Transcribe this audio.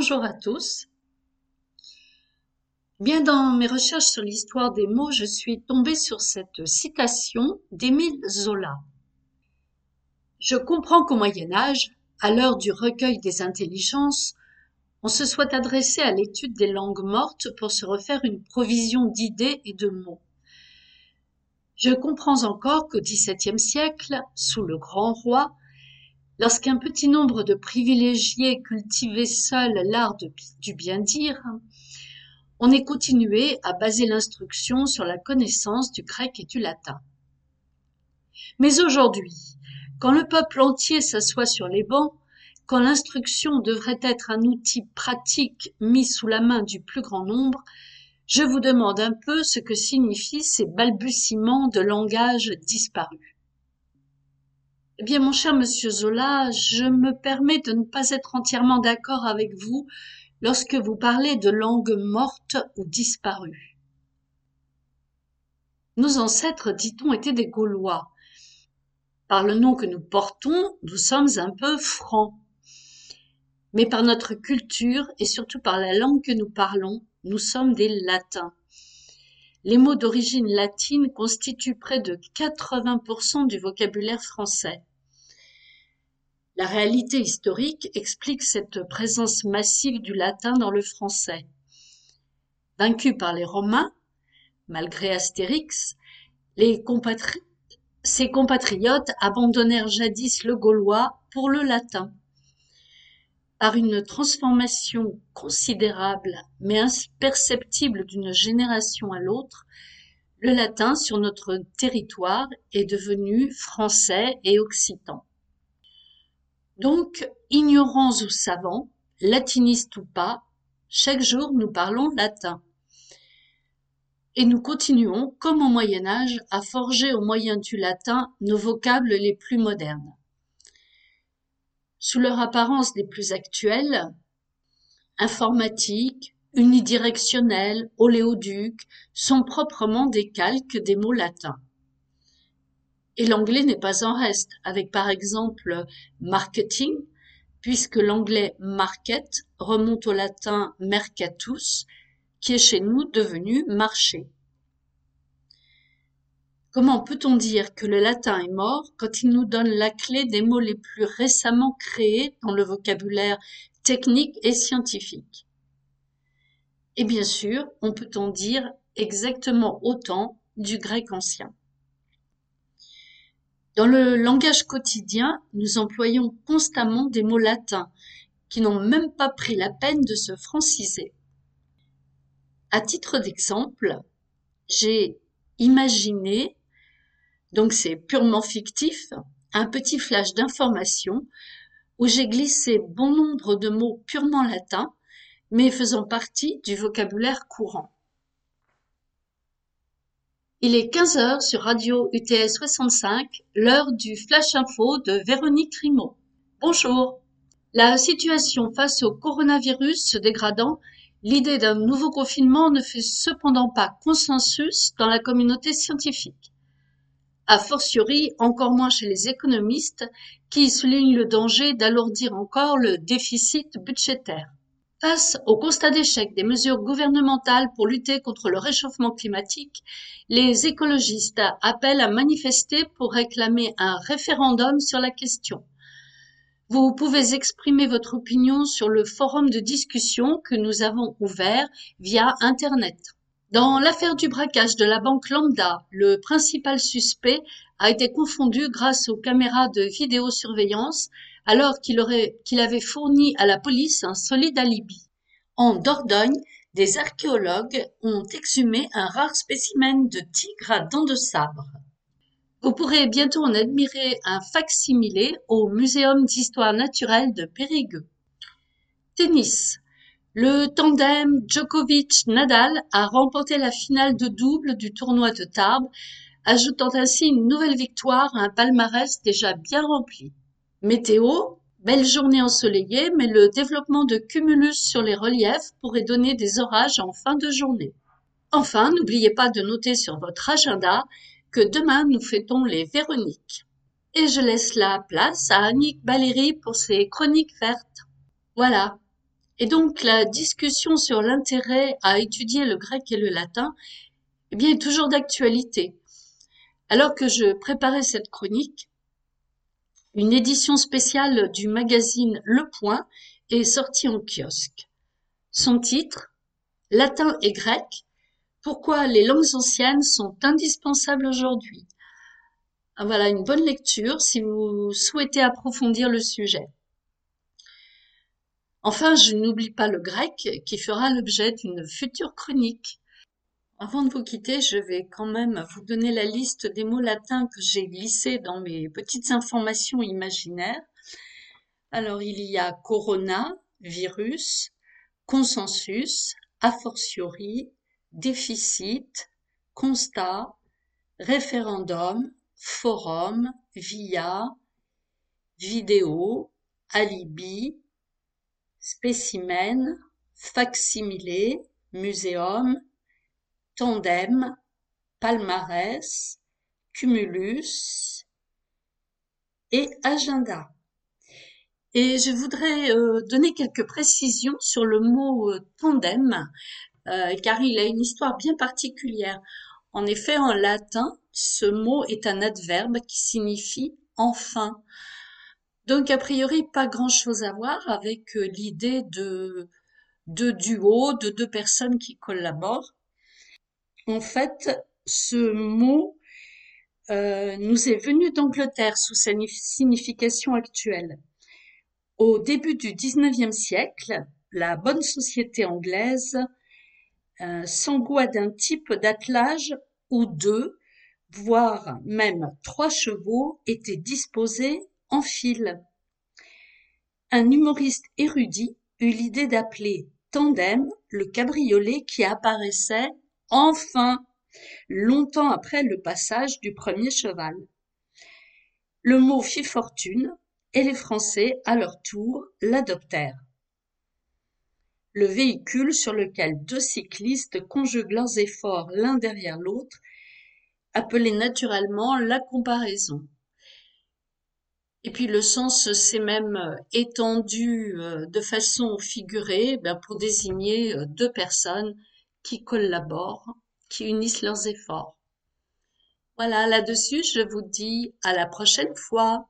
Bonjour à tous. Bien dans mes recherches sur l'histoire des mots, je suis tombée sur cette citation d'Émile Zola. Je comprends qu'au Moyen Âge, à l'heure du recueil des intelligences, on se soit adressé à l'étude des langues mortes pour se refaire une provision d'idées et de mots. Je comprends encore qu'au XVIIe siècle, sous le grand roi, lorsqu'un petit nombre de privilégiés cultivaient seuls l'art du bien dire, on ait continué à baser l'instruction sur la connaissance du grec et du latin. Mais aujourd'hui, quand le peuple entier s'assoit sur les bancs, quand l'instruction devrait être un outil pratique mis sous la main du plus grand nombre, je vous demande un peu ce que signifient ces balbutiements de langage disparu. Eh bien, mon cher monsieur Zola, je me permets de ne pas être entièrement d'accord avec vous lorsque vous parlez de langue morte ou disparue. Nos ancêtres, dit-on, étaient des Gaulois. Par le nom que nous portons, nous sommes un peu francs. Mais par notre culture et surtout par la langue que nous parlons, nous sommes des latins. Les mots d'origine latine constituent près de 80% du vocabulaire français. La réalité historique explique cette présence massive du latin dans le français. Vaincus par les Romains, malgré Astérix, ses compatriotes abandonnèrent jadis le gaulois pour le latin. Par une transformation considérable mais imperceptible d'une génération à l'autre, le latin sur notre territoire est devenu français et occitan. Donc, ignorants ou savants, latinistes ou pas, chaque jour nous parlons latin. Et nous continuons, comme au Moyen Âge, à forger au moyen du latin nos vocables les plus modernes. Sous leur apparence les plus actuelles, informatique, unidirectionnel, oléoduc, sont proprement des calques des mots latins. Et l'anglais n'est pas en reste, avec par exemple marketing, puisque l'anglais market remonte au latin mercatus, qui est chez nous devenu marché. Comment peut-on dire que le latin est mort quand il nous donne la clé des mots les plus récemment créés dans le vocabulaire technique et scientifique? Et bien sûr, on peut en dire exactement autant du grec ancien. Dans le langage quotidien, nous employons constamment des mots latins qui n'ont même pas pris la peine de se franciser. À titre d'exemple, j'ai imaginé, donc c'est purement fictif, un petit flash d'information où j'ai glissé bon nombre de mots purement latins, mais faisant partie du vocabulaire courant. Il est 15 heures sur Radio UTS 65, l'heure du Flash Info de Véronique Rimaud. Bonjour. La situation face au coronavirus se dégradant, l'idée d'un nouveau confinement ne fait cependant pas consensus dans la communauté scientifique. A fortiori, encore moins chez les économistes, qui soulignent le danger d'alourdir encore le déficit budgétaire. Face au constat d'échec des mesures gouvernementales pour lutter contre le réchauffement climatique, les écologistes appellent à manifester pour réclamer un référendum sur la question. Vous pouvez exprimer votre opinion sur le forum de discussion que nous avons ouvert via Internet. Dans l'affaire du braquage de la banque Lambda, le principal suspect a été confondu grâce aux caméras de vidéosurveillance alors qu'il avait fourni à la police un solide alibi. En Dordogne, des archéologues ont exhumé un rare spécimen de tigre à dents de sabre. Vous pourrez bientôt en admirer un fac-similé au Muséum d'histoire naturelle de Périgueux. Tennis. Le tandem Djokovic-Nadal a remporté la finale de double du tournoi de Tarbes, ajoutant ainsi une nouvelle victoire à un palmarès déjà bien rempli. Météo, belle journée ensoleillée, mais le développement de cumulus sur les reliefs pourrait donner des orages en fin de journée. Enfin, n'oubliez pas de noter sur votre agenda que demain nous fêtons les Véroniques. Et je laisse la place à Annick Valérie pour ses chroniques vertes. Voilà. Et donc la discussion sur l'intérêt à étudier le grec et le latin eh bien, est toujours d'actualité. Alors que je préparais cette chronique, une édition spéciale du magazine Le Point est sortie en kiosque. Son titre, Latin et grec, pourquoi les langues anciennes sont indispensables aujourd'hui? Ah, voilà une bonne lecture si vous souhaitez approfondir le sujet. Enfin, je n'oublie pas le grec qui fera l'objet d'une future chronique. Avant de vous quitter, je vais quand même vous donner la liste des mots latins que j'ai glissés dans mes petites informations imaginaires. Alors, il y a corona, virus, consensus, a fortiori, déficit, constat, référendum, forum, via, vidéo, alibi, spécimen, facsimilé, muséum, tandem, palmarès, cumulus et agenda. Et je voudrais euh, donner quelques précisions sur le mot euh, tandem, euh, car il a une histoire bien particulière. En effet, en latin, ce mot est un adverbe qui signifie enfin. Donc, a priori, pas grand-chose à voir avec l'idée de, de duo, de deux personnes qui collaborent. En fait, ce mot euh, nous est venu d'Angleterre sous sa signification actuelle. Au début du XIXe siècle, la bonne société anglaise euh, d'un type d'attelage où deux, voire même trois chevaux étaient disposés en file. Un humoriste érudit eut l'idée d'appeler tandem le cabriolet qui apparaissait enfin, longtemps après le passage du premier cheval. Le mot fit fortune et les Français, à leur tour, l'adoptèrent. Le véhicule sur lequel deux cyclistes conjuguent leurs efforts l'un derrière l'autre, appelé naturellement la comparaison. Et puis le sens s'est même étendu euh, de façon figurée ben, pour désigner euh, deux personnes qui collaborent, qui unissent leurs efforts. Voilà, là-dessus, je vous dis à la prochaine fois.